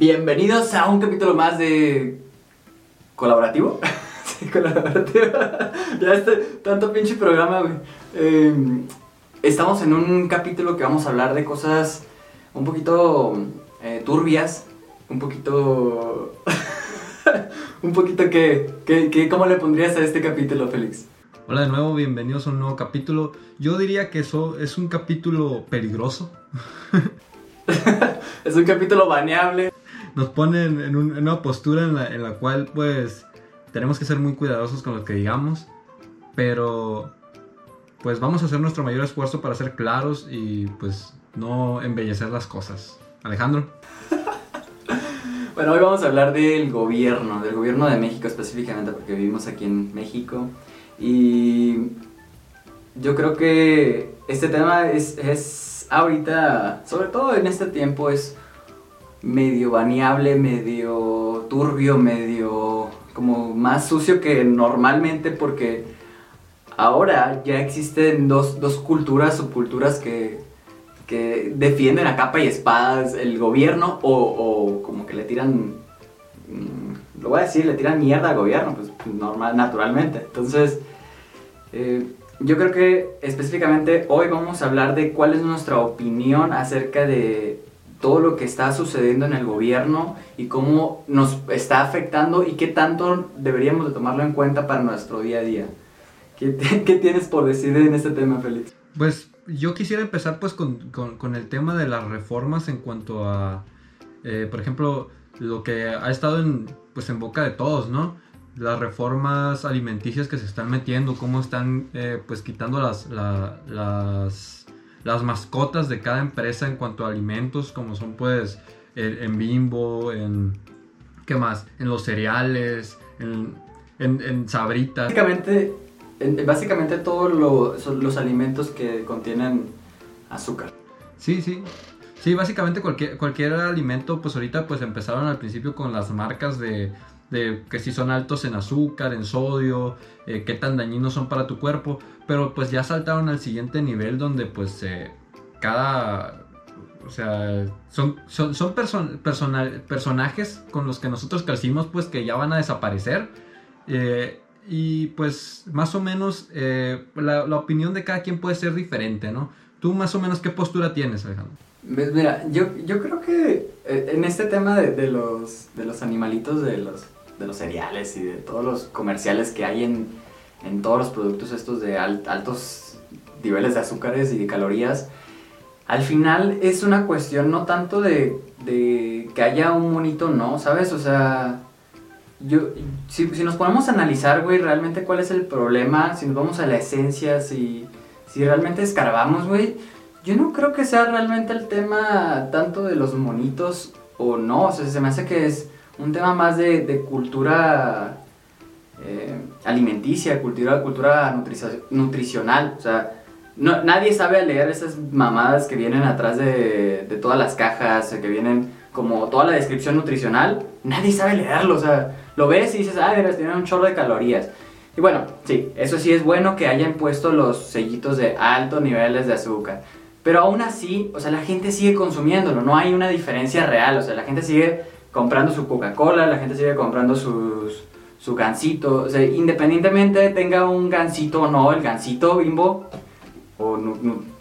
Bienvenidos a un capítulo más de. ¿Colaborativo? sí, colaborativo. ya este tanto pinche programa, güey. Eh, estamos en un capítulo que vamos a hablar de cosas un poquito eh, turbias, un poquito. un poquito que, que, que. ¿Cómo le pondrías a este capítulo, Félix? Hola de nuevo, bienvenidos a un nuevo capítulo. Yo diría que eso es un capítulo peligroso. es un capítulo baneable. Nos ponen en, una postura en la, en la, cual pues tenemos que ser muy cuidadosos con lo que digamos, pero pues vamos a hacer nuestro mayor esfuerzo para ser claros y pues no embellecer las cosas. Alejandro. bueno, hoy vamos a hablar del gobierno, del gobierno de México específicamente, porque vivimos aquí en México y yo creo que este tema es, es ahorita, sobre todo en este tiempo, es medio baneable, medio turbio, medio como más sucio que normalmente porque ahora ya existen dos, dos culturas, subculturas que, que defienden a capa y espadas el gobierno o, o como que le tiran, mm, lo voy a decir, le tiran mierda al gobierno, pues normal, naturalmente. Entonces, eh, yo creo que específicamente hoy vamos a hablar de cuál es nuestra opinión acerca de todo lo que está sucediendo en el gobierno y cómo nos está afectando y qué tanto deberíamos de tomarlo en cuenta para nuestro día a día. ¿Qué, qué tienes por decir en este tema, Félix? Pues yo quisiera empezar pues con, con, con el tema de las reformas en cuanto a, eh, por ejemplo, lo que ha estado en, pues en boca de todos, ¿no? Las reformas alimenticias que se están metiendo, cómo están eh, pues quitando las, las las mascotas de cada empresa en cuanto a alimentos, como son pues en Bimbo, en... ¿Qué más? En los cereales, en, en, sabritas. Básicamente, básicamente todos los alimentos que contienen azúcar. Sí, sí. Sí, básicamente cualquier, cualquier alimento, pues ahorita pues empezaron al principio con las marcas de, de que si son altos en azúcar, en sodio, eh, qué tan dañinos son para tu cuerpo, pero pues ya saltaron al siguiente nivel donde pues eh, cada... O sea, son, son, son personajes con los que nosotros crecimos pues que ya van a desaparecer. Eh, y pues más o menos la, la, opinión de cada quien puede ser diferente, ¿no? ¿Tú más o menos qué postura tienes, Alejandro? Pues mira, yo, yo creo que en este tema de, de, los, de los animalitos, de los de los cereales y de todos los comerciales que hay en, en todos los productos estos de altos niveles de azúcares y de calorías, al final es una cuestión no tanto de, de que haya un monito, no, ¿sabes? O sea, yo, si, si, nos ponemos a analizar, güey, realmente cuál es el problema, si nos vamos a la esencia, si, si realmente escarbamos, güey, yo no creo que sea realmente el tema tanto de los monitos o no, o sea, se me hace que es un tema más de, cultura eh, alimenticia, cultura, cultura nutricional. O sea, no, nadie sabe leer esas mamadas que vienen atrás de, de, todas las cajas, que vienen como toda la descripción nutricional. Nadie sabe leerlo, o sea, lo ves y dices, ah, verás, tienen un chorro de calorías. Y bueno, sí, eso sí es bueno que hayan puesto los sellitos de altos niveles de azúcar. Pero aún así, o sea, la gente sigue consumiéndolo, no hay una diferencia real, o sea, la gente sigue comprando su Coca-Cola, la gente sigue comprando sus, su gansito. O sea, independientemente tenga un gansito o no, el gansito bimbo, o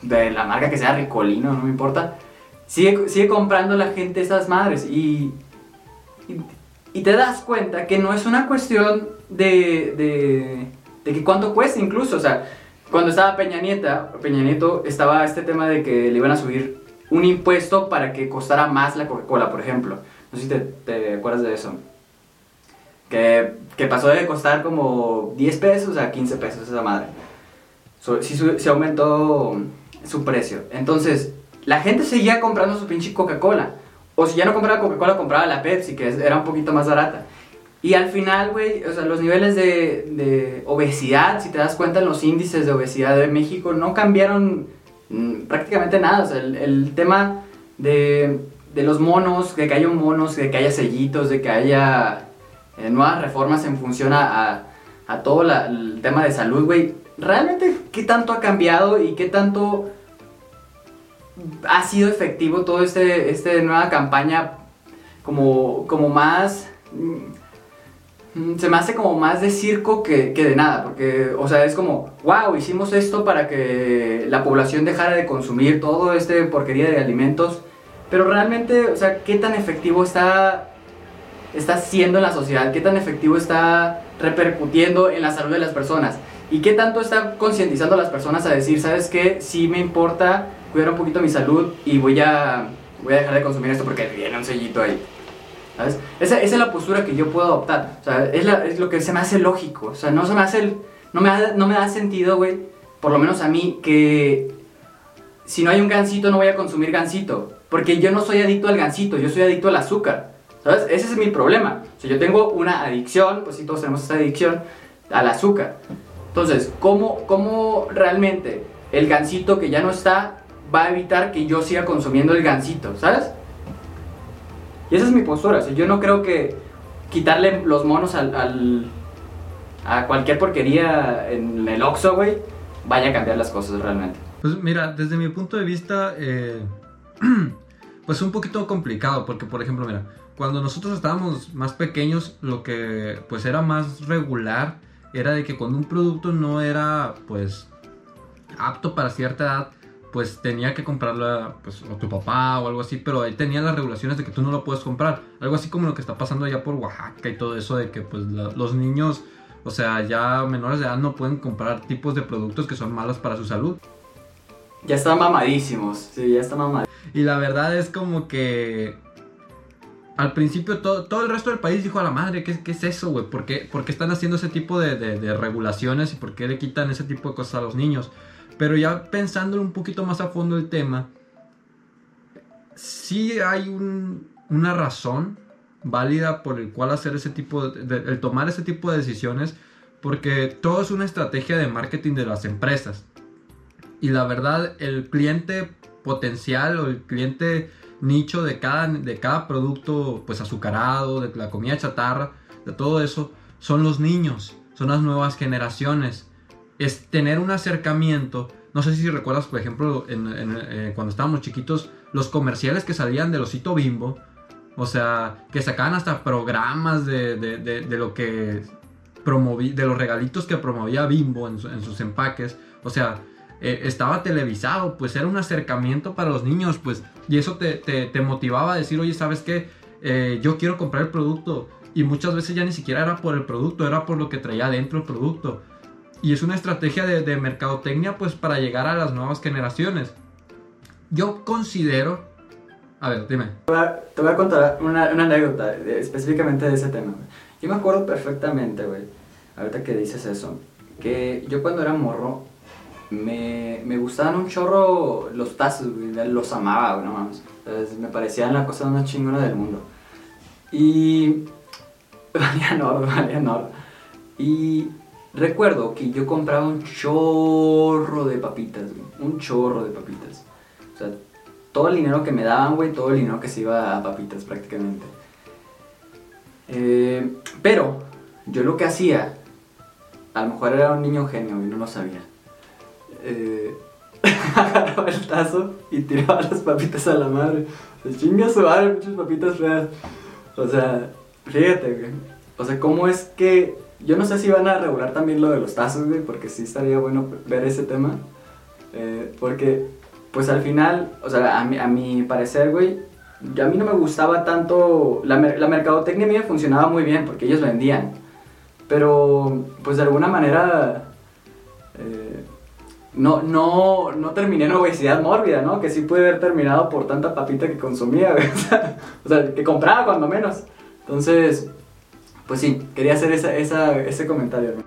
de la marca que sea Ricolino, no me importa, sigue, sigue comprando la gente esas madres. Y, y, te das cuenta que no es una cuestión de, de, de que cuánto cuesta incluso. O sea, cuando estaba Peña Nieta, Peña Nieto, estaba este tema de que le iban a subir un impuesto para que costara más la Coca-Cola, por ejemplo. No sé si te, acuerdas de eso. Que, que, pasó de costar como 10 pesos a 15 pesos esa madre. sí se aumentó su precio. Entonces, la gente seguía comprando su pinche Coca-Cola. O si ya no compraba Coca-Cola, compraba la Pepsi, que era un poquito más barata. Y al final, güey, o sea, los niveles de, de, obesidad, si te das cuenta, los índices de obesidad de México no cambiaron mm, prácticamente nada. O sea, el, el tema de de los monos, de que haya monos, de que haya sellitos, de que haya eh, nuevas reformas en función a, a todo el tema de salud, güey. ¿Realmente qué tanto ha cambiado y qué tanto ha sido efectivo todo este, este nueva campaña como, como más... mm, Se me hace como más de circo que, que de nada, porque, o sea, es como, wow, hicimos esto para que la población dejara de consumir todo este porquería de alimentos, pero realmente, o sea, ¿qué tan efectivo está, está siendo en la sociedad? ¿Qué tan efectivo está repercutiendo en la salud de las personas? ¿Y qué tanto está concientizando a las personas a decir, sabes qué, sí me importa cuidar un poquito mi salud y voy a, voy a dejar de consumir esto porque viene un sellito ahí? ¿Sabes? Esa, es la postura que yo puedo adoptar. O sea, es, lo que se me hace lógico. O sea, no se me hace no me no me da sentido, güey, por lo menos a mí, que si no hay un gansito no voy a consumir gansito. Porque yo no soy adicto al gansito, yo soy adicto al azúcar. ¿Sabes? Ese es mi problema. O yo tengo una adicción, pues sí, todos tenemos esa adicción al azúcar. Entonces, ¿cómo, cómo realmente el gansito que ya no está va a evitar que yo siga consumiendo el gansito? ¿Sabes? Y esa es mi postura. O yo no creo que quitarle los monos al, al- a cualquier porquería en el Oxxo, güey, vaya a cambiar las cosas realmente. Pues mira, desde mi punto de vista, eh, pues un poquito complicado, porque por ejemplo, mira, cuando nosotros estábamos más pequeños, lo que pues era más regular era de que cuando un producto no era pues apto para cierta edad, pues tenía que comprarla pues o tu papá o algo así, pero ahí tenía las regulaciones de que tú no lo puedes comprar, algo así como lo que está pasando allá por Oaxaca y todo eso de que pues los niños, o sea, ya menores de edad no pueden comprar tipos de productos que son malos para su salud. Ya están mamadísimos. Sí, ya están mamadísimos. Y la verdad es como que al principio todo, todo el resto del país dijo a la madre, ¿qué, qué es eso, güey? ¿Por qué, están haciendo ese tipo de, de- regulaciones y por qué le quitan ese tipo de cosas a los niños? Pero ya pensándolo un poquito más a fondo el tema, sí hay un- una razón válida por el cual hacer ese tipo de, de- el tomar ese tipo de decisiones, porque todo es una estrategia de marketing de las empresas. Y la verdad, el cliente potencial o el cliente nicho de cada, de cada producto pues azucarado, de la comida chatarra, de todo eso, son los niños, son las nuevas generaciones. Es tener un acercamiento. No sé si recuerdas, por ejemplo, eh, cuando estábamos chiquitos, los comerciales que salían del osito bimbo. O sea, que sacaban hasta programas de, de- lo que promoví, de los regalitos que promovía Bimbo en sus empaques. O sea, eh, estaba televisado, pues era un acercamiento para los niños, pues, y eso te, te- motivaba a decir, oye, ¿sabes qué? Eh, yo quiero comprar el producto. Y muchas veces ya ni siquiera era por el producto, era por lo que traía dentro el producto. Y es una estrategia de, de mercadotecnia, pues, para llegar a las nuevas generaciones. Yo considero... A ver, dime. Te voy a contar una, una anécdota de- específicamente de ese tema. Yo me acuerdo perfectamente, güey, ahorita que dices eso, que yo cuando era morro me, me gustaban un chorro los tazos, los amaba, no mames. Me parecían la cosa más chingona del mundo. Y valían oro, valían oro. Y recuerdo que yo compraba un chorro de papitas, un chorro de papitas. O sea, todo el dinero que me daban, güey, todo el dinero que se iba a papitas prácticamente. Eh, pero yo lo que hacía, a lo mejor era un niño genio y no lo sabía. Eh, agarraba el tazo y tiraba las papitas a la madre. Se chinga su madre, muchas papitas feas. O sea, fíjate, güey. O sea, ¿cómo es que... Yo no sé si van a regular también lo de los tazos, güey, porque sí estaría bueno ver ese tema. Eh, porque, pues al final, o sea, a mi, a mi parecer, güey, yo- a mí no me gustaba tanto... La, la mercadotecnia mía funcionaba muy bien porque ellos vendían. Pero, pues de alguna manera... eh, no, no, no terminé en obesidad mórbida, ¿no? Que sí puede haber terminado por tanta papita que consumía. O sea, que compraba cuando menos. Entonces, pues sí, quería hacer esa, ese comentario, ¿no?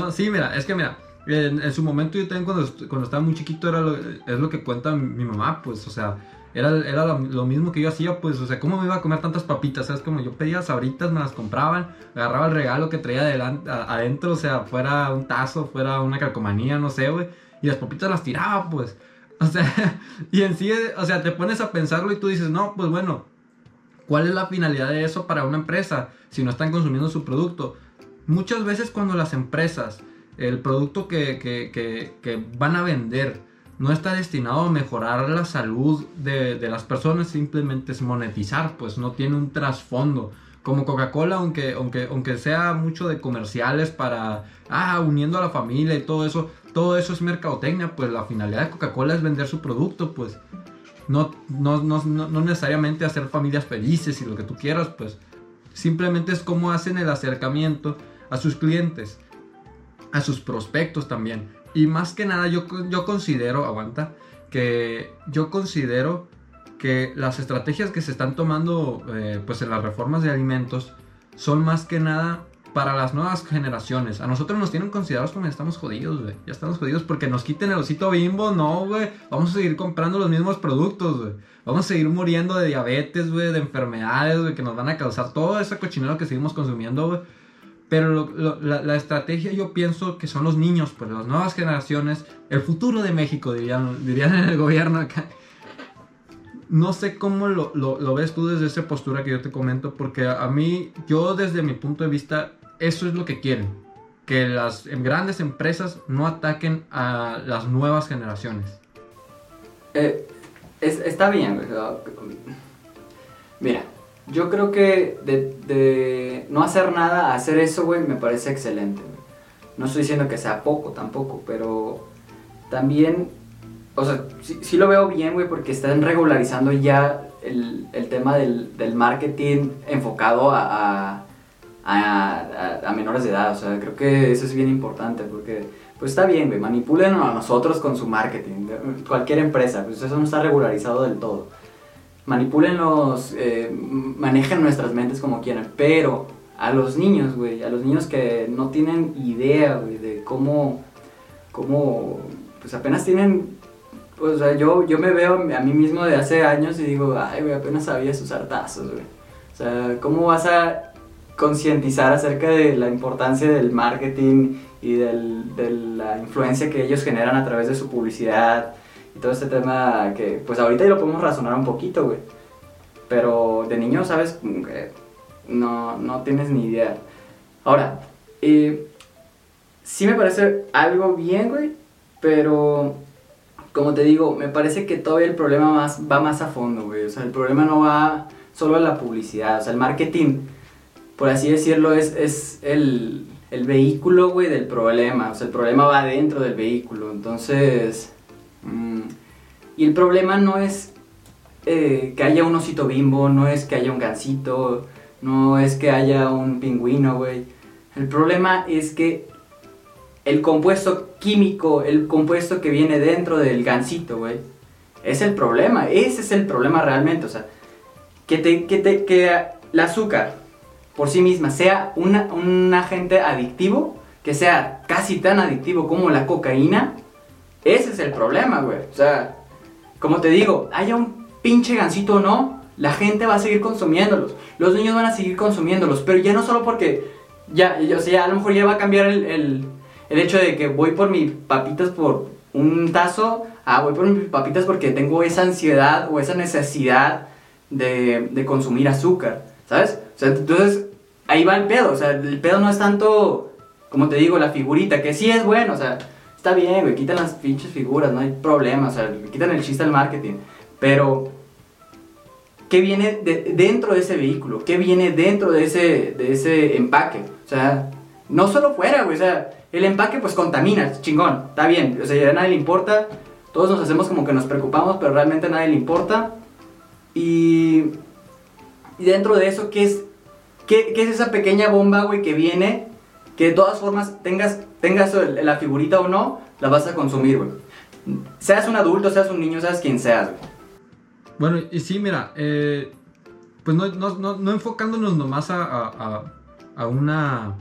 No, sí, mira, es que mira, en, su momento yo también cuando, cuando estaba muy chiquito era lo, es lo que cuenta mi mamá, pues, o sea, era, era lo, mismo que yo hacía, pues, o sea, ¿cómo me iba a comer tantas papitas? ¿Sabes? Como yo pedía sabritas, me las compraban, agarraba el regalo que traía adelan- a- adentro, o sea, fuera un tazo, fuera una calcomanía, no sé, güey, y las papitas las tiraba, pues. O sea, y en sí, o sea, te pones a pensarlo y tú dices, no, pues bueno, ¿cuál es la finalidad de eso para una empresa si no están consumiendo su producto? Muchas veces cuando las empresas, el producto que, que- que- que van a vender, no está destinado a mejorar la salud de, de las personas, simplemente es monetizar, pues no tiene un trasfondo como Coca-Cola, aunque, aunque, aunque sea mucho de comerciales para, ah, uniendo a la familia y todo eso, todo eso es mercadotecnia, pues la finalidad de Coca-Cola es vender su producto, pues no, no, no, no, necesariamente hacer familias felices y lo que tú quieras, pues simplemente es como hacen el acercamiento a sus clientes, a sus prospectos también. Y más que nada yo, yo considero, aguanta, que yo considero que las estrategias que se están tomando eh, pues en las reformas de alimentos son más que nada para las nuevas generaciones. A nosotros nos tienen considerados como ya estamos jodidos, güey. Ya estamos jodidos porque nos quiten el osito bimbo, no, güey. Vamos a seguir comprando los mismos productos, güey. Vamos a seguir muriendo de diabetes, güey, de enfermedades, güey, que nos van a causar todo ese cochinero que seguimos consumiendo, güey. Pero la, estrategia yo pienso que son los niños, pues las nuevas generaciones, el futuro de México, dirían, dirían en el gobierno acá. No sé cómo lo, lo, ves tú desde esa postura que yo te comento, porque a, mí, yo desde mi punto de vista, eso es lo que quieren. Que las grandes empresas no ataquen a las nuevas generaciones. Eh, está bien, Mira, yo creo que de, no hacer nada hacer eso, güey, me parece excelente. No estoy diciendo que sea poco tampoco, pero también o sea, sí, lo veo bien, güey, porque están regularizando ya el, el tema del, del, marketing enfocado a, a, a, menores de edad. O sea, creo que eso es bien importante porque, pues está bien, güey, manipulen a nosotros con su marketing. Cualquier empresa, pues eso no está regularizado del todo. Manipulenlos, eh, manejen nuestras mentes como quieran, pero a los niños, güey, a los niños que no tienen idea, güey, de cómo, cómo, pues apenas tienen o sea, yo, yo me veo a mí mismo de hace años y digo, ay, güey, apenas sabía sus hartazos, güey. O sea, ¿cómo vas a concientizar acerca de la importancia del marketing y del, de la influencia que ellos generan a través de su publicidad y todo este tema que, pues ahorita ya lo podemos razonar un poquito, güey. Pero de niño, ¿sabes? no, no tienes ni idea. Ahora, eh, sí me parece algo bien, güey, pero como te digo, me parece que todavía el problema más, va más a fondo, güey. O sea, el problema no va solo a la publicidad. O sea, el marketing, por así decirlo, es, es el, el vehículo, güey, del problema. O sea, el problema va dentro del vehículo. Entonces... Mm, y el problema no es eh, que haya un osito bimbo, no es que haya un gansito, no es que haya un pingüino, güey. El problema es que el compuesto químico, el compuesto que viene dentro del gansito, güey, es el problema. Ese es el problema realmente. O sea, que, te, que, te, que el azúcar por sí misma sea un agente adictivo, que sea casi tan adictivo como la cocaína, ese es el problema, güey. O sea, como te digo, haya un pinche gansito o no, la gente va a seguir consumiéndolos. Los niños van a seguir consumiéndolos, pero ya no solo porque ya, o sea, a lo mejor ya va a cambiar el el hecho de que voy por mis papitas por un tazo, ah, voy por mis papitas porque tengo esa ansiedad o esa necesidad de, consumir azúcar, ¿sabes? O sea, entonces ahí va el pedo, o sea, el pedo no es tanto, como te digo, la figurita, que sí es bueno, o sea, está bien, güey, quitan las pinches figuras, no hay problema, o sea, quitan el chiste al marketing, pero ¿qué viene de, dentro de ese vehículo? ¿Qué viene dentro de ese, de ese empaque? O sea, no solo fuera, güey, o sea, el empaque pues contamina, chingón, está bien, o sea, a nadie le importa, todos nos hacemos como que nos preocupamos, pero realmente a nadie le importa. Y, y dentro de eso, ¿qué es, qué, es esa pequeña bomba, güey, que viene? Que de todas formas, tengas, tengas la figurita o no, la vas a consumir, güey. Seas un adulto, seas un niño, seas quien seas, güey. Bueno, y sí, mira, eh, pues no, no, no, no, enfocándonos nomás a una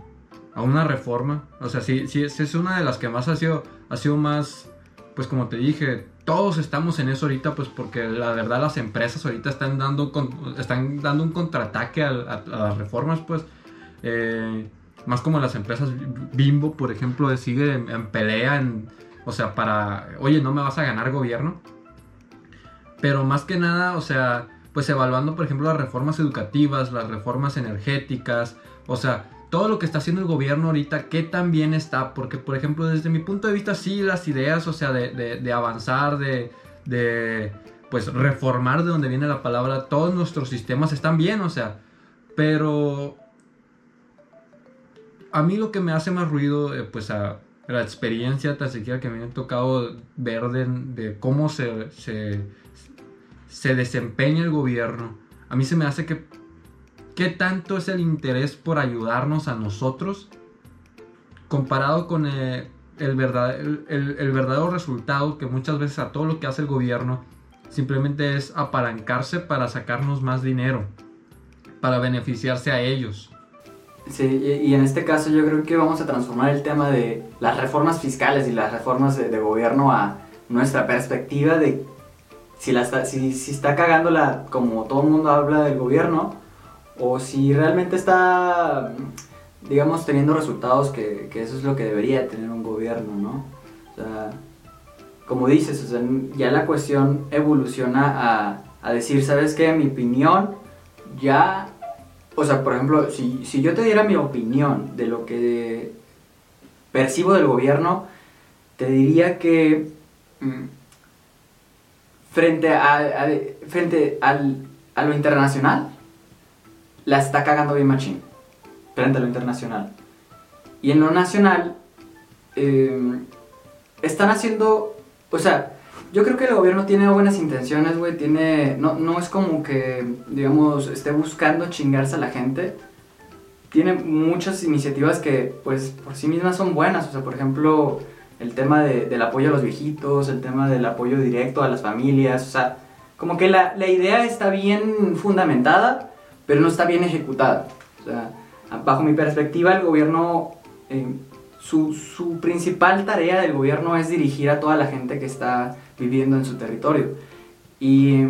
a una reforma. O sea, sí, sí, es una de las que más ha sido, ha sido más, pues como te dije, todos estamos en eso ahorita, pues porque la verdad las empresas ahorita están dando, están dando un contraataque a, las reformas, pues. Eh, más como las empresas Bimbo, por ejemplo, sigue en, pelea, en, o sea, para, oye, no me vas a ganar gobierno. Pero más que nada, o sea, pues evaluando, por ejemplo, las reformas educativas, las reformas energéticas, o sea, todo lo que está haciendo el gobierno ahorita, qué tan bien está. Porque, por ejemplo, desde mi punto de vista, sí, las ideas, o sea, de, de, avanzar, de, de, pues, reformar de donde viene la palabra, todos nuestros sistemas están bien, o sea, pero a mí lo que me hace más ruido, eh, pues, a la experiencia tan siquiera que me ha tocado ver de, cómo se, se, se desempeña el gobierno, a mí se me hace que ¿Qué tanto es el interés por ayudarnos a nosotros comparado con eh, el, el, verdadero resultado que muchas veces a todo lo que hace el gobierno simplemente es apalancarse para sacarnos más dinero, para beneficiarse a ellos? Sí, y, en este caso yo creo que vamos a transformar el tema de las reformas fiscales y las reformas de, gobierno a nuestra perspectiva de si, la está, si, si está cagándola como todo el mundo habla del gobierno, o si realmente está, digamos, teniendo resultados que, eso es lo que debería tener un gobierno, ¿no? O sea, como dices, ya la cuestión evoluciona a, decir, ¿sabes qué? Mi opinión ya, o sea, por ejemplo, si, yo te diera mi opinión de lo que percibo del gobierno, te diría que mm, frente, a, frente al, a lo internacional, la está cagando bien machín frente a lo internacional. Y en lo nacional, em, están haciendo, o sea, yo creo que el gobierno tiene buenas intenciones, güey, tiene, no, no es como que, digamos, esté buscando chingarse a la gente. Tiene muchas iniciativas que, pues, por sí mismas son buenas, o sea, por ejemplo, el tema del apoyo a los viejitos, el tema del apoyo directo a las familias, o sea, como que la, la idea está bien fundamentada, pero no está bien ejecutada. O sea, bajo mi perspectiva, el gobierno, eh, su, su, principal tarea del gobierno es dirigir a toda la gente que está viviendo en su territorio. Y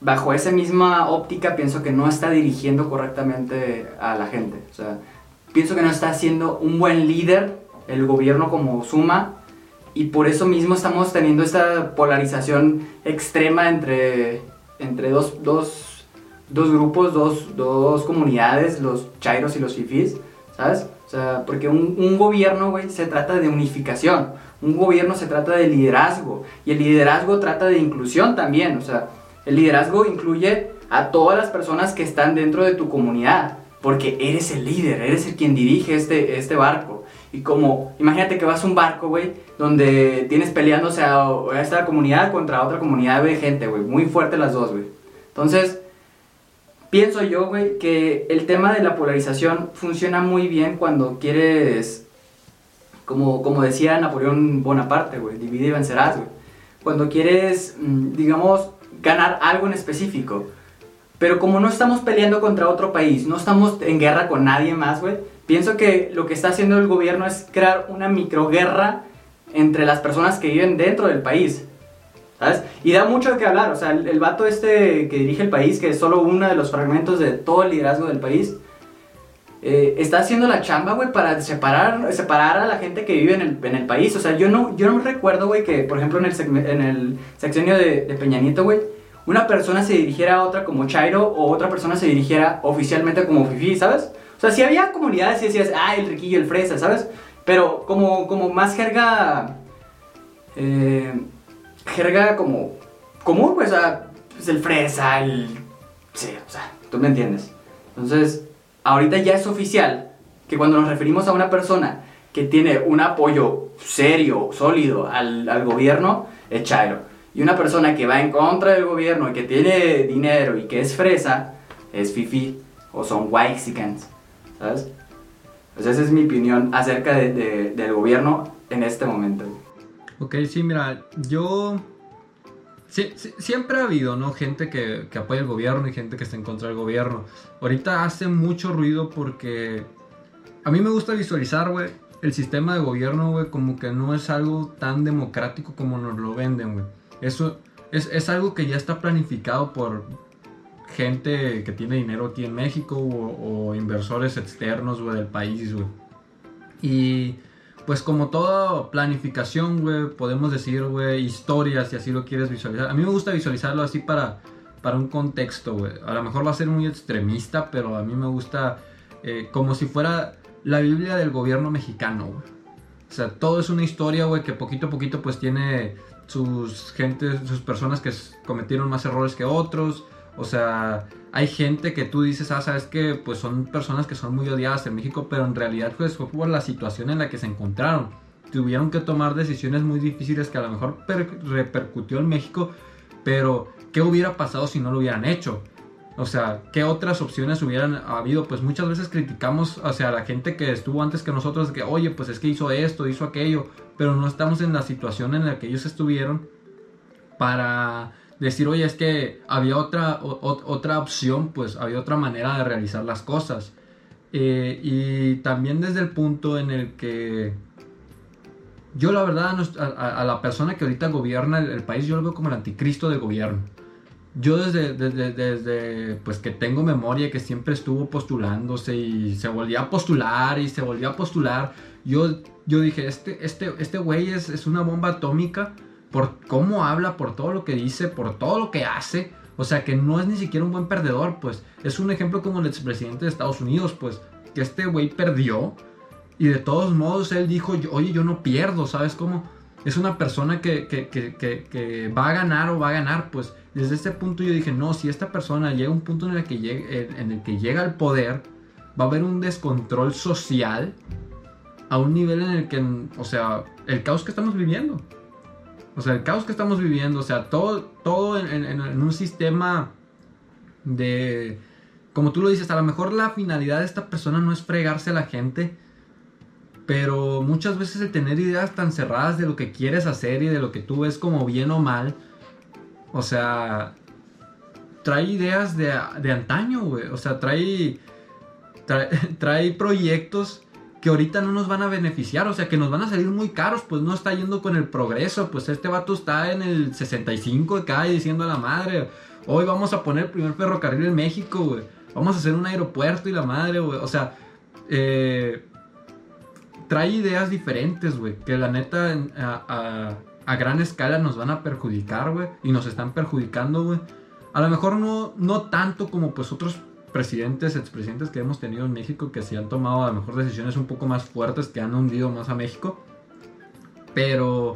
bajo esa misma óptica pienso que no está dirigiendo correctamente a la gente. O sea, pienso que no está siendo un buen líder el gobierno como suma y por eso mismo estamos teniendo esta polarización extrema entre, entre dos, dos dos grupos, dos, dos comunidades, los chairos y los fifís, ¿sabes? O sea, porque un, un gobierno, güey, se trata de unificación, un gobierno se trata de liderazgo, y el liderazgo trata de inclusión también, o sea, el liderazgo incluye a todas las personas que están dentro de tu comunidad, porque eres el líder, eres el quien dirige este, este barco. Y como, imagínate que vas a un barco, güey, donde tienes peleándose a, a esta comunidad contra otra comunidad de gente, güey, muy fuerte las dos, güey. Entonces, pienso yo, güey, que el tema de la polarización funciona muy bien cuando quieres, como, como decía Napoleón Bonaparte, güey, divide y vencerás, güey. Cuando quieres, mm, digamos, ganar algo en específico. Pero como no estamos peleando contra otro país, no estamos en guerra con nadie más, güey, pienso que lo que está haciendo el gobierno es crear una microguerra entre las personas que viven dentro del país. ¿Sabes? Y da mucho de qué hablar, o sea, el, vato este que dirige el país, que es solo uno de los fragmentos de todo el liderazgo del país, eh, está haciendo la chamba, güey, para separar, separar a la gente que vive en el, en el país. O sea, yo no, yo no recuerdo, güey, que por ejemplo en el, en el sexenio de, de Peña güey, una persona se dirigiera a otra como Chairo o otra persona se dirigiera oficialmente como Fifi, ¿sabes? O sea, si había comunidades y decías, ah, el riquillo, el fresa, ¿sabes? Pero como, como más jerga... Eh, jerga como común, pues, pues, el fresa, el... Sí, o sea, tú me entiendes. Entonces, ahorita ya es oficial que cuando nos referimos a una persona que tiene un apoyo serio, sólido al, gobierno, es Chairo. Y una persona que va en contra del gobierno y que tiene dinero y que es fresa, es Fifi o son Waxicans, ¿sabes? Pues esa es mi opinión acerca de, del gobierno en este momento. Ok, sí, mira, yo... Siempre ha habido, ¿no? Gente que, que, apoya el gobierno y gente que está en contra del gobierno. Ahorita hace mucho ruido porque a mí me gusta visualizar, güey, el sistema de gobierno, güey, como que no es algo tan democrático como nos lo venden, güey. Eso es, es, algo que ya está planificado por gente que tiene dinero aquí en México o, o inversores externos, güey, del país, güey. Y pues como toda planificación, güey, podemos decir, güey, historias, si así lo quieres visualizar. A mí me gusta visualizarlo así para, para un contexto, güey. A lo mejor va a ser muy extremista, pero a mí me gusta eh, como si fuera la Biblia del gobierno mexicano, güey. O sea, todo es una historia, güey, que poquito a poquito pues tiene sus gentes, sus personas que cometieron más errores que otros. O sea, hay gente que tú dices, ah, sabes que pues son personas que son muy odiadas en México, pero en realidad pues fue por la situación en la que se encontraron. Tuvieron que tomar decisiones muy difíciles que a lo mejor repercutió en México, pero ¿qué hubiera pasado si no lo hubieran hecho? O sea, ¿qué otras opciones hubieran habido? Pues muchas veces criticamos hacia la gente que estuvo antes que nosotros, que oye, pues es que hizo esto, hizo aquello, pero no estamos en la situación en la que ellos estuvieron para decir, oye, es que había otra, otra opción, pues había otra manera de realizar las cosas. Eh, y también desde el punto en el que yo la verdad a, la persona que ahorita gobierna el, el, país, yo lo veo como el anticristo del gobierno yo desde, desde, pues que tengo memoria que siempre estuvo postulándose y se volvía a postular y se volvía a postular, yo, yo dije, este, este, este güey es, es una bomba atómica por cómo habla, por todo lo que dice, por todo lo que hace. O sea, que no es ni siquiera un buen perdedor, pues. Es un ejemplo como el expresidente de Estados Unidos, pues. Que este güey perdió. Y de todos modos él dijo, oye, yo no pierdo, ¿sabes cómo? Es una persona que, que, que, que va a ganar o va a ganar, pues desde este punto yo dije, no, si esta persona llega a un punto en el que, llegue, en el que llega al poder, va a haber un descontrol social a un nivel en el que, o sea, el caos que estamos viviendo. O sea, el caos que estamos viviendo, o sea, todo, todo en, un sistema de, como tú lo dices, a lo mejor la finalidad de esta persona no es fregarse a la gente, pero muchas veces el tener ideas tan cerradas de lo que quieres hacer y de lo que tú ves como bien o mal, o sea, trae ideas de, antaño, güey. O sea, trae, trae, proyectos que ahorita no nos van a beneficiar, o sea, que nos van a salir muy caros, pues no está yendo con el progreso, pues este vato está en el 65 acá y diciendo a la madre, hoy vamos a poner el primer ferrocarril en México, güey, vamos a hacer un aeropuerto y la madre, güey, o sea, eh, trae ideas diferentes, güey, que la neta a a gran escala nos van a perjudicar, güey. Y nos están perjudicando, güey. A lo mejor no, no tanto como pues otros presidentes, expresidentes que hemos tenido en México que sí han tomado a lo mejor decisiones un poco más fuertes que han hundido más a México. Pero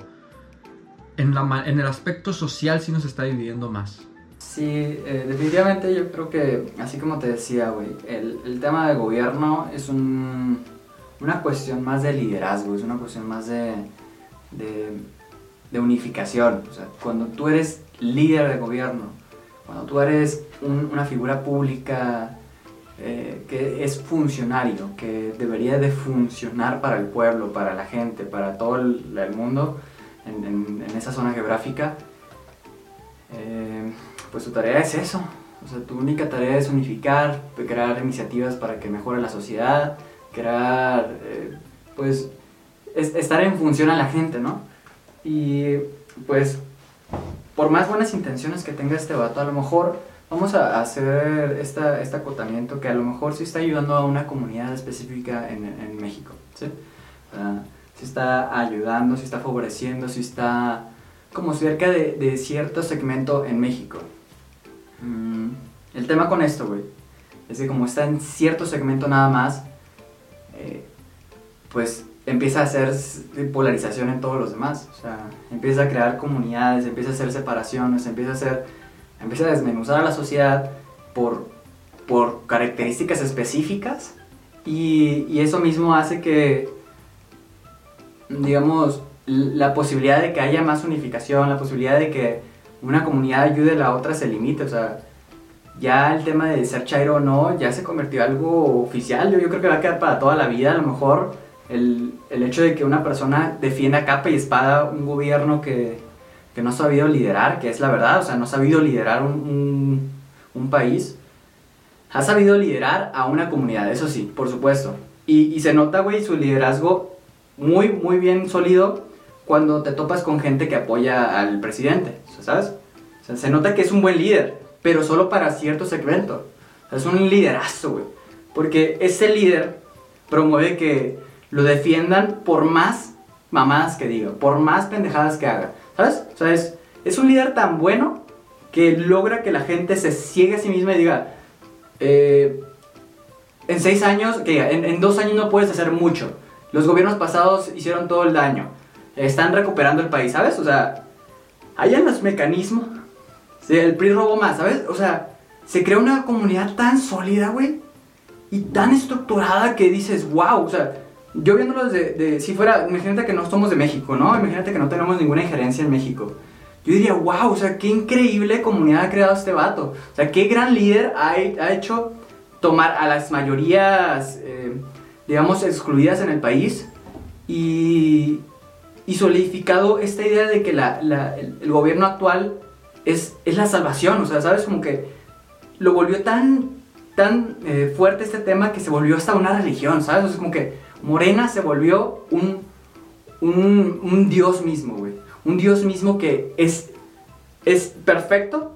en, la, en el aspecto social sí nos está dividiendo más. Sí, eh, definitivamente yo creo que, así como te decía, güey, el, el, tema de gobierno es un, una cuestión más de liderazgo, es una cuestión más de, de de unificación. O sea, cuando tú eres líder de gobierno, cuando tú eres una figura pública eh, que es funcionario, que debería de funcionar para el pueblo, para la gente, para todo el, mundo en, esa zona geográfica, eh, pues tu tarea es eso. O sea, tu única tarea es unificar, crear iniciativas para que mejore la sociedad, crear, eh, pues, estar en función a la gente, ¿no? Y pues, por más buenas intenciones que tenga este vato, a lo mejor vamos a hacer esta, este acotamiento que a lo mejor sí está ayudando a una comunidad específica en, en México, ¿sí? si está ayudando, si está favoreciendo, si está como cerca de, de cierto segmento en México. Mm, el tema con esto, güey, es que como está en cierto segmento nada más, eh, pues empieza a hacer polarización en todos los demás. O sea, empieza a crear comunidades, empieza a hacer separaciones, empieza a hacer, empieza a desmenuzar a la sociedad por, por características específicas y, eso mismo hace que, digamos, la posibilidad de que haya más unificación, la posibilidad de que una comunidad ayude a la otra se limite. O sea, ya el tema de ser chairo o no ya se convirtió en algo oficial. Yo, yo creo que va a quedar para toda la vida. A lo mejor el, el hecho de que una persona defienda capa y espada un gobierno que, que, no ha sabido liderar, que es la verdad, o sea, no ha sabido liderar un, un, país, ha sabido liderar a una comunidad, eso sí, por supuesto. Y, y se nota, güey, su liderazgo muy, muy bien sólido cuando te topas con gente que apoya al presidente, ¿sabes? O sea, se nota que es un buen líder, pero solo para cierto segmento. O sea, es un liderazo, güey. Porque ese líder promueve que lo defiendan por más mamadas que diga, por más pendejadas que haga. ¿Sabes? O sea, es, un líder tan bueno que logra que la gente se ciegue a sí misma y diga, eh, en seis años, que en, dos años no puedes hacer mucho. Los gobiernos pasados hicieron todo el daño. Están recuperando el país, ¿sabes? O sea, hayan los mecanismos. El PRI robó más, ¿sabes? O sea, se crea una comunidad tan sólida, güey. Y tan estructurada que dices, wow, o sea, yo viéndolo desde, de, si fuera, imagínate que no somos de México, ¿no? Imagínate que no tenemos ninguna injerencia en México. Yo diría, wow, o sea, qué increíble comunidad ha creado este vato. O sea, qué gran líder ha, ha hecho tomar a las mayorías, eh, digamos, excluidas en el país y, y solidificado esta idea de que la, la, el, el, gobierno actual es, es la salvación. O sea, ¿sabes? Como que lo volvió tan, tan eh, fuerte este tema que se volvió hasta una religión, ¿sabes? O sea, como que Morena se volvió un, un, un dios mismo, güey. Un dios mismo que es, es perfecto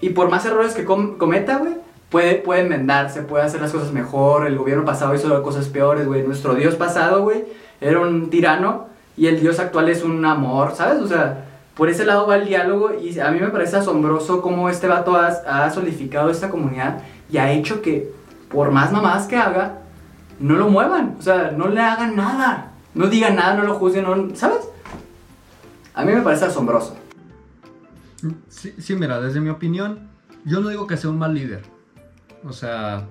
y por más errores que com cometa, güey, puede, puede enmendarse, puede hacer las cosas mejor. El gobierno pasado hizo cosas peores, güey. Nuestro dios pasado, güey, era un tirano y el dios actual es un amor, ¿sabes? O sea, por ese lado va el diálogo y a mí me parece asombroso cómo este vato ha, ha solidificado esta comunidad y ha hecho que, por más mamadas que haga, no lo muevan, o sea, no le hagan nada, no digan nada, no lo juzguen, no, ¿sabes? A mí me parece asombroso. Sí, sí, mira, desde mi opinión, yo no digo que sea un mal líder. O sea,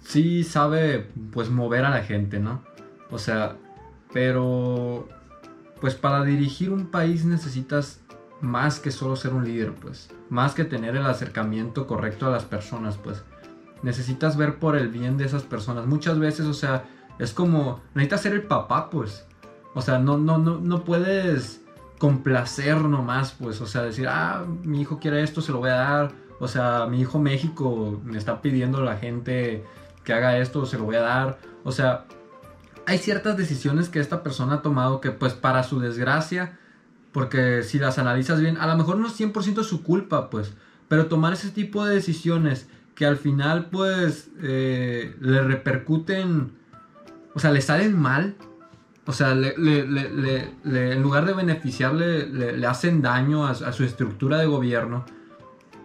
sí sabe, pues, mover a la gente, ¿no? O sea, pero, pues, para dirigir un país necesitas más que solo ser un líder, pues. Más que tener el acercamiento correcto a las personas, pues necesitas ver por el bien de esas personas. Muchas veces, o sea, es como, necesitas ser el papá, pues. O sea, no, no, no, no puedes complacer nomás, pues. O sea, decir, ah, mi hijo quiere esto, se lo voy a dar. O sea, mi hijo México me está pidiendo la gente que haga esto, se lo voy a dar. O sea, hay ciertas decisiones que esta persona ha tomado que, pues, para su desgracia, porque si las analizas bien, a lo mejor no es 100% su culpa, pues. Pero tomar ese tipo de decisiones que al final pues eh, le repercuten, o sea, le salen mal, o sea, le, le, le, en lugar de beneficiarle, le, hacen daño a, a, su estructura de gobierno,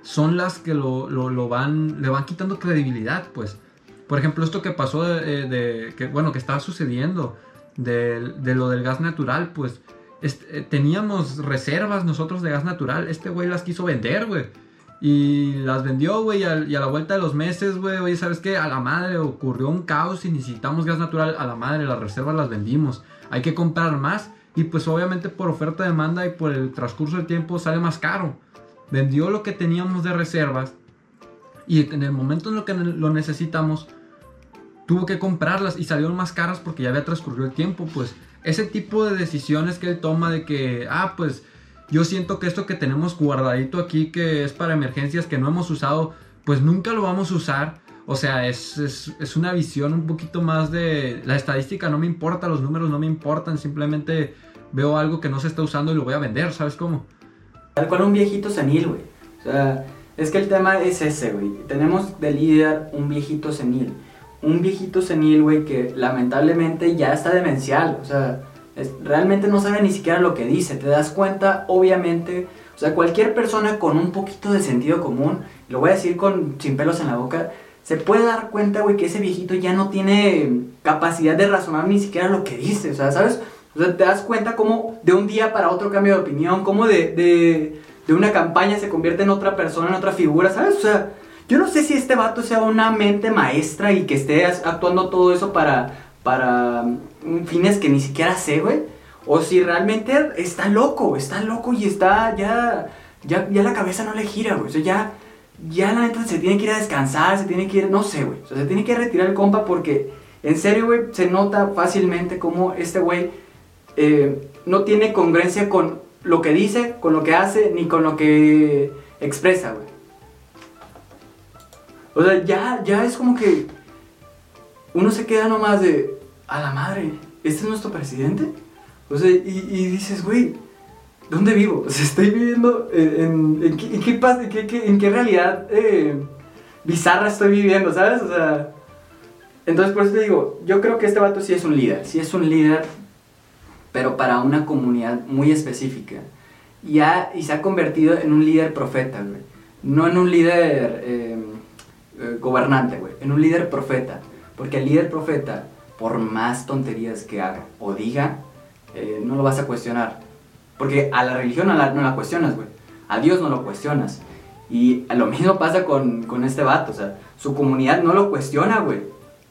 son las que lo, lo, lo, van, le van quitando credibilidad, pues. Por ejemplo, esto que pasó de, de que, bueno, que estaba sucediendo, de, de, lo del gas natural, pues, este, teníamos reservas nosotros de gas natural, este güey las quiso vender, güey. Y las vendió, güey, y, a la vuelta de los meses, güey, oye, ¿sabes qué? A la madre ocurrió un caos y necesitamos gas natural, a la madre, las reservas las vendimos. Hay que comprar más y pues obviamente por oferta demanda y por el transcurso del tiempo sale más caro. Vendió lo que teníamos de reservas y en el momento en lo que lo necesitamos tuvo que comprarlas y salieron más caras porque ya había transcurrido el tiempo, pues ese tipo de decisiones que él toma de que, ah, pues yo siento que esto que tenemos guardadito aquí, que es para emergencias que no hemos usado, pues nunca lo vamos a usar. O sea, es, es, es, una visión un poquito más de... La estadística no me importa, los números no me importan, simplemente veo algo que no se está usando y lo voy a vender, ¿sabes cómo? Tal cual un viejito senil, güey. O sea, es que el tema es ese, güey. Tenemos de líder un viejito senil. Un viejito senil, güey, que lamentablemente ya está demencial. O sea, realmente no sabe ni siquiera lo que dice. Te das cuenta, obviamente, o sea, cualquier persona con un poquito de sentido común, lo voy a decir con sin pelos en la boca, se puede dar cuenta, güey, que ese viejito ya no tiene capacidad de razonar ni siquiera lo que dice, o sea, ¿sabes? O sea, te das cuenta cómo de un día para otro cambio de opinión, cómo de, de, de una campaña se convierte en otra persona, en otra figura, ¿sabes? O sea, yo no sé si este vato sea una mente maestra y que esté actuando todo eso para, para fines que ni siquiera sé, güey. O si realmente está loco, está loco y está ya, ya, ya la cabeza no le gira, güey. O sea, ya, ya la neta se tiene que ir a descansar, se tiene que ir, no sé, güey. O sea, se tiene que retirar el compa porque, en serio, güey, se nota fácilmente cómo este güey eh, no tiene congruencia con lo que dice, con lo que hace, ni con lo que expresa, güey. O sea, ya, ya es como que uno se queda nomás de, a la madre, ¿este es nuestro presidente? O sea, y, y dices, güey, ¿dónde vivo? O sea, estoy viviendo en, en, qué, en qué, en qué realidad eh, bizarra estoy viviendo, ¿sabes? O sea, entonces por eso te digo, yo creo que este vato sí es un líder, sí es un líder, pero para una comunidad muy específica. Y, y se ha convertido en un líder profeta, güey. No en un líder... Eh, eh, gobernante, güey, en un líder profeta. Porque el líder profeta, por más tonterías que haga o diga, eh, no lo vas a cuestionar. Porque a la religión no la, no la cuestionas, güey. A Dios no lo cuestionas. Y lo mismo pasa con, con este vato, o sea, su comunidad no lo cuestiona, güey.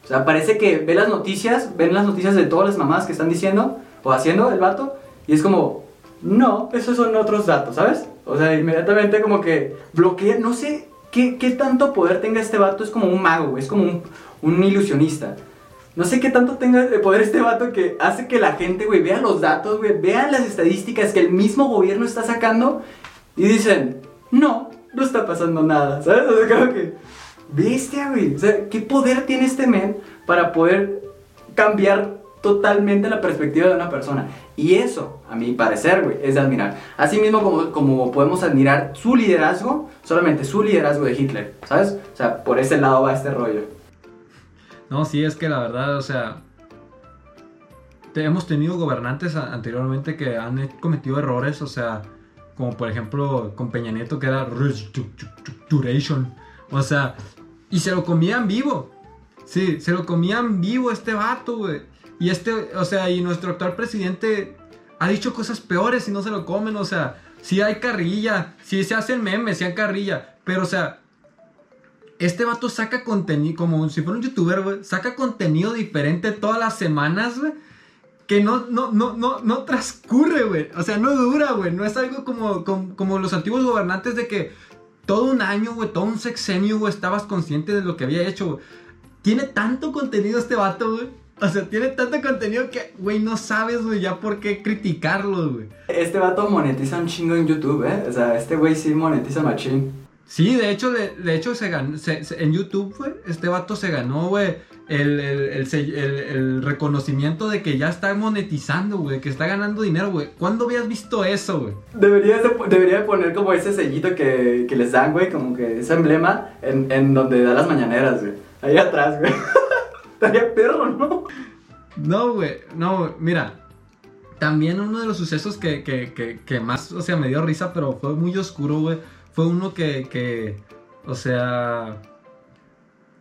O sea, parece que ve las noticias, ven las noticias de todas las mamás que están diciendo o haciendo el vato, y es como, no, esos son otros datos, ¿sabes? O sea, inmediatamente como que bloquea, no sé qué, qué tanto poder tenga este vato, es como un mago, güey, es como un, un ilusionista. No sé qué tanto tenga de poder este vato que hace que la gente, güey, vea los datos, güey, vea las estadísticas que el mismo gobierno está sacando y dicen, no, no está pasando nada, ¿sabes? O sea, como que, bestia, güey. O sea, ¿qué poder tiene este men para poder cambiar totalmente la perspectiva de una persona? Y eso, a mi parecer, güey, es de admirar. Así mismo como, como podemos admirar su liderazgo, solamente su liderazgo de Hitler, ¿sabes? O sea, por ese lado va este rollo. No, sí, es que la verdad, o sea, hemos tenido gobernantes anteriormente que han cometido errores, o sea, como por ejemplo con Peña Nieto que era duration, o sea, y se lo comían vivo. Sí, se lo comían vivo este vato, güey. Y este, o sea, y nuestro actual presidente ha dicho cosas peores y no se lo comen, o sea, si hay carrilla, si se hacen memes, si hay carrilla, pero o sea, este vato saca contenido, como si fuera un youtuber, güey, saca contenido diferente todas las semanas, güey. Que no, no, no, no, no transcurre, güey. O sea, no dura, güey. No es algo como, como, los antiguos gobernantes de que todo un año, güey, todo un sexenio, güey, estabas consciente de lo que había hecho. Tiene tanto contenido este vato, güey. O sea, tiene tanto contenido que, güey, no sabes, güey, ya por qué criticarlo, güey. Este vato monetiza un chingo en YouTube, ¿eh? O sea, este güey sí monetiza machín. Sí, de hecho, de, de hecho se ganó, se, se, en YouTube, güey, este vato se ganó, güey, el, el, el, el, reconocimiento de que ya está monetizando, güey, que está ganando dinero, güey. ¿Cuándo habías visto eso, güey? Debería de, debería de poner como ese sellito que, que les dan, güey, como que ese emblema en, en donde da las mañaneras, güey. Ahí atrás, güey. Estaría perro, ¿no? No, güey, no, mira. También uno de los sucesos que, que, que, que más, o sea, me dio risa, pero fue muy oscuro, güey fue uno que, que o sea,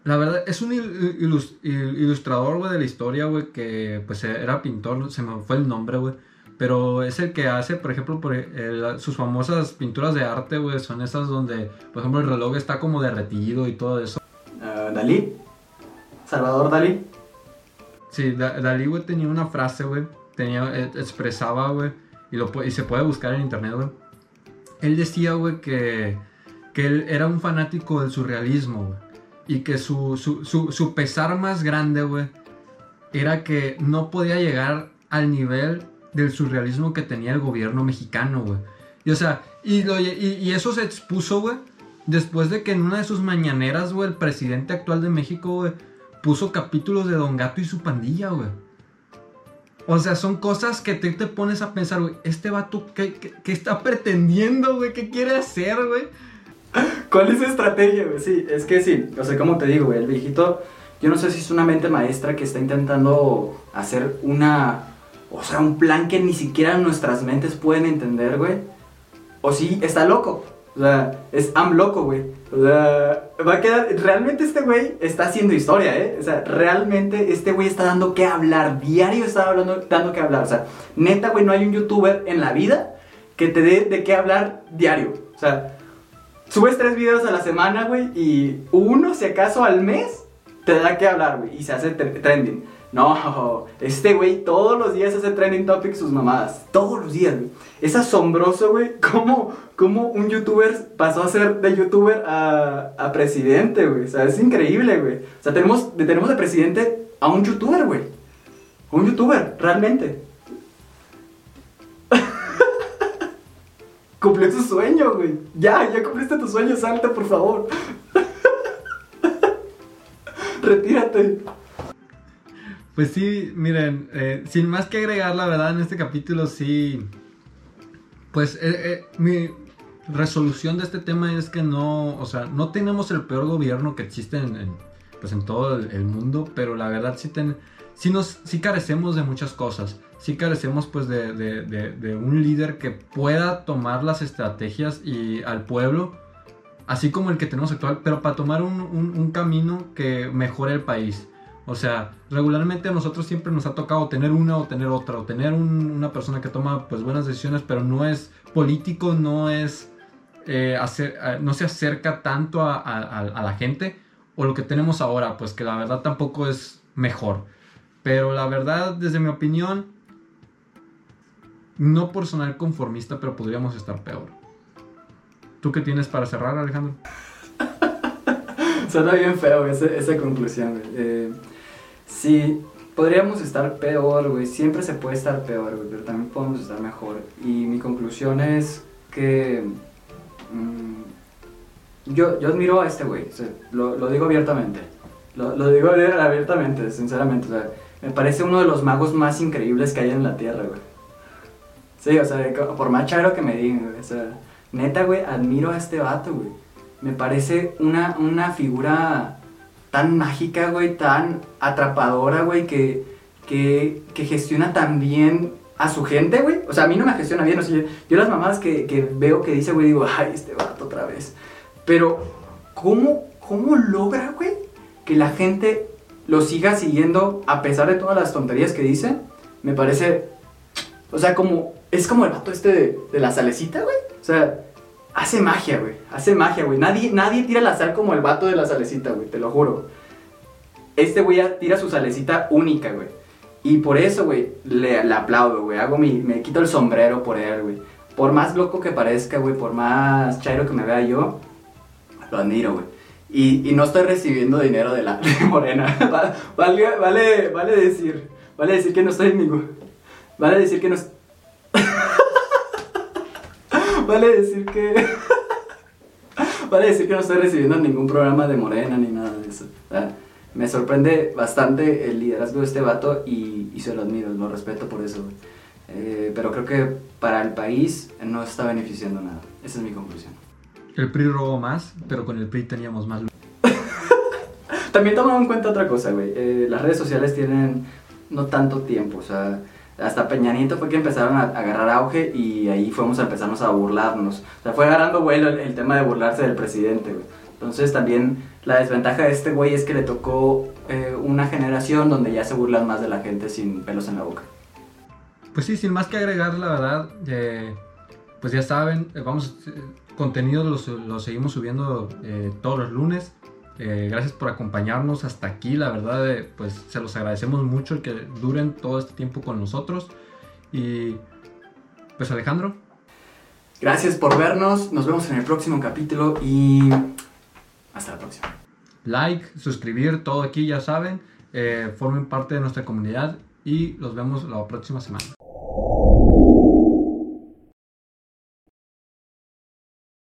la verdad, es un ilustrador, güey, de la historia, güey, que pues era pintor, se me fue el nombre, güey. Pero es el que hace, por ejemplo, por sus famosas pinturas de arte, güey, son esas donde, por ejemplo, el reloj está como derretido y todo eso. Uh, Dalí. Salvador Dalí. Sí, Dalí, güey, tenía una frase, güey. Tenía, e, expresaba, güey. Y, lo, y se puede buscar en internet, güey él decía, güey, que, que él era un fanático del surrealismo, güey. Y que su, su, su, pesar más grande, güey, era que no podía llegar al nivel del surrealismo que tenía el gobierno mexicano, güey. Y o sea, y, lo, y, y, eso se expuso, güey, después de que en una de sus mañaneras, güey, el presidente actual de México, güey, puso capítulos de Don Gato y su pandilla, güey. O sea, son cosas que te, te pones a pensar, güey, este vato, ¿qué, qué, está pretendiendo, güey? ¿Qué quiere hacer, güey? ¿Cuál es su estrategia, güey? Sí, es que sí, o sea, como te digo, güey, el viejito, yo no sé si es una mente maestra que está intentando hacer una, o sea, un plan que ni siquiera nuestras mentes pueden entender, güey. O sí, está loco. O sea, es am loco, güey. O sea, va a quedar. Realmente este güey está haciendo historia, ¿eh? O sea, realmente este güey está dando que hablar. Diario está hablando, dando que hablar. O sea, neta, güey, no hay un youtuber en la vida que te dé de qué hablar diario. O sea, subes tres videos a la semana, güey, y uno, si acaso, al mes te da que hablar, güey, y se hace trending. No, este güey todos los días hace trending topic sus mamadas. Todos los días, güey. Es asombroso, güey, cómo, cómo, un youtuber pasó a ser de youtuber a, a presidente, güey. O sea, es increíble, güey. O sea, tenemos, tenemos de presidente a un youtuber, güey. Un youtuber, realmente. Cumplió su sueño, güey. Ya, ya cumpliste tu sueño, salta, por favor. Retírate. Pues sí, miren, eh, sin más que agregar, la verdad, en este capítulo sí. Pues eh, eh, mi resolución de este tema es que no, o sea, no tenemos el peor gobierno que existe en, pues en todo el, mundo, pero la verdad sí, ten, sí, nos, sí carecemos de muchas cosas. Sí carecemos pues de, de, de, un líder que pueda tomar las estrategias y al pueblo así como el que tenemos actual, pero para tomar un, un, un camino que mejore el país. O sea, regularmente a nosotros siempre nos ha tocado tener una o tener otra, o tener un- una persona que toma pues buenas decisiones, pero no es político, no es eh, hacer, eh, no se acerca tanto a, la gente, o lo que tenemos ahora, pues que la verdad tampoco es mejor. Pero la verdad, desde mi opinión, no por sonar conformista, pero podríamos estar peor. ¿Tú qué tienes para cerrar, Alejandro? Suena bien feo ese- esa conclusión. Eh, sí, podríamos estar peor, güey. Siempre se puede estar peor, güey, pero también podemos estar mejor. Y mi conclusión es que. mm, yo, yo admiro a este güey, o sea, lo, digo abiertamente. Lo, digo abiertamente, sinceramente. O sea, me parece uno de los magos más increíbles que hay en la tierra, güey. Sí, o sea, por más charo que me digan, güey. O sea, neta, güey, admiro a este vato, güey. Me parece una, una figura tan mágica, güey, tan atrapadora, güey, que, que, que gestiona tan bien a su gente, güey. O sea, a mí no me gestiona bien, o sea, yo, las mamadas que, que veo que dice, güey, digo, ay, este vato otra vez. Pero, ¿cómo, cómo logra, güey, que la gente lo siga siguiendo a pesar de todas las tonterías que dice? Me parece, o sea, como, es como el vato este de, de la salecita, güey. O sea, hace magia, güey. Hace magia, güey. Nadie, nadie tira la sal como el vato de la salecita, güey. Te lo juro. Este güey tira su salecita única, güey. Y por eso, güey, le, aplaudo, güey. Hago mi, me quito el sombrero por él, güey. Por más loco que parezca, güey, por más chairo que me vea yo, lo admiro, güey. Y, no estoy recibiendo dinero de la Morena. Va- Vale, vale, vale decir, vale decir que no estoy ningún... Vale decir que no... vale decir que... vale decir que no estoy recibiendo ningún programa de Morena ni nada de eso. Sea, me sorprende bastante el liderazgo de este vato y, y se lo admiro, lo respeto por eso. Eh, pero creo que para el país no está beneficiando nada. Esa es mi conclusión. El PRI robó más, pero con el PRI teníamos más. También tomando en cuenta otra cosa, güey. eh, las redes sociales tienen no tanto tiempo, o sea, hasta Peña Nieto fue que empezaron a, agarrar auge y ahí fuimos a empezarnos a burlarnos. O sea, fue agarrando vuelo el, tema de burlarse del presidente. Entonces también la desventaja de este güey es que le tocó eh, una generación donde ya se burlan más de la gente sin pelos en la boca. Pues sí, sin más que agregar, la verdad, eh, pues ya saben, eh, vamos, eh, contenido lo, su- lo seguimos subiendo todos los lunes. Eh, gracias por acompañarnos hasta aquí, la verdad, eh, pues se los agradecemos mucho el que duren todo este tiempo con nosotros. Y pues Alejandro, Gracias por vernos, nos vemos en el próximo capítulo y hasta la próxima. like, suscribir, todo aquí ya saben, eh, formen parte de nuestra comunidad y los vemos la próxima semana.